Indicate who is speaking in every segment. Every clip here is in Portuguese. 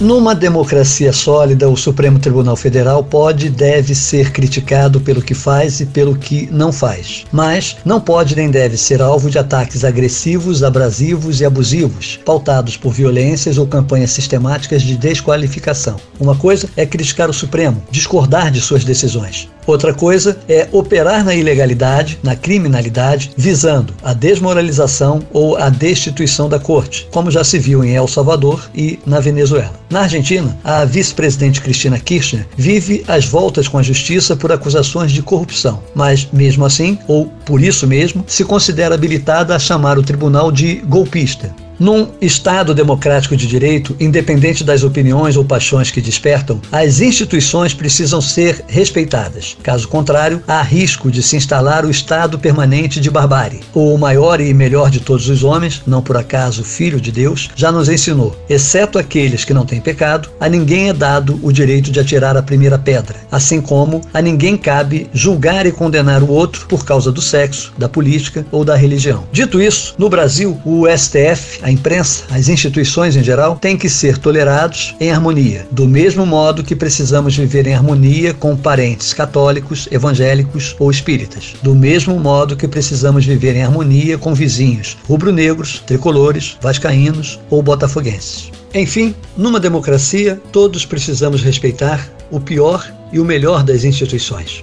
Speaker 1: Numa democracia sólida, o Supremo Tribunal Federal pode e deve ser criticado pelo que faz e pelo que não faz. Mas não pode nem deve ser alvo de ataques agressivos, abrasivos e abusivos, pautados por violências ou campanhas sistemáticas de desqualificação. Uma coisa é criticar o Supremo, discordar de suas decisões. Outra coisa é operar na ilegalidade, na criminalidade, visando a desmoralização ou a destituição da corte, como já se viu em El Salvador e na Venezuela. Na Argentina, a vice-presidente Cristina Kirchner vive às voltas com a justiça por acusações de corrupção, mas mesmo assim, ou por isso mesmo, se considera habilitada a chamar o tribunal de golpista. Num Estado democrático de direito, independente das opiniões ou paixões que despertam, as instituições precisam ser respeitadas. Caso contrário, há risco de se instalar o Estado permanente de barbárie. O maior e melhor de todos os homens, não por acaso filho de Deus, já nos ensinou: exceto aqueles que não têm pecado, a ninguém é dado o direito de atirar a primeira pedra, assim como a ninguém cabe julgar e condenar o outro por causa do sexo, da política ou da religião. Dito isso, no Brasil, o STF, a imprensa, as instituições em geral, têm que ser tolerados em harmonia, do mesmo modo que precisamos viver em harmonia com parentes católicos, evangélicos ou espíritas, do mesmo modo que precisamos viver em harmonia com vizinhos rubro-negros, tricolores, vascaínos ou botafoguenses. Enfim, numa democracia, todos precisamos respeitar o pior e o melhor das instituições.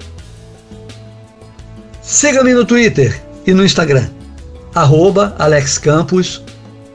Speaker 1: Siga-me no Twitter e no Instagram, arroba Alex Campos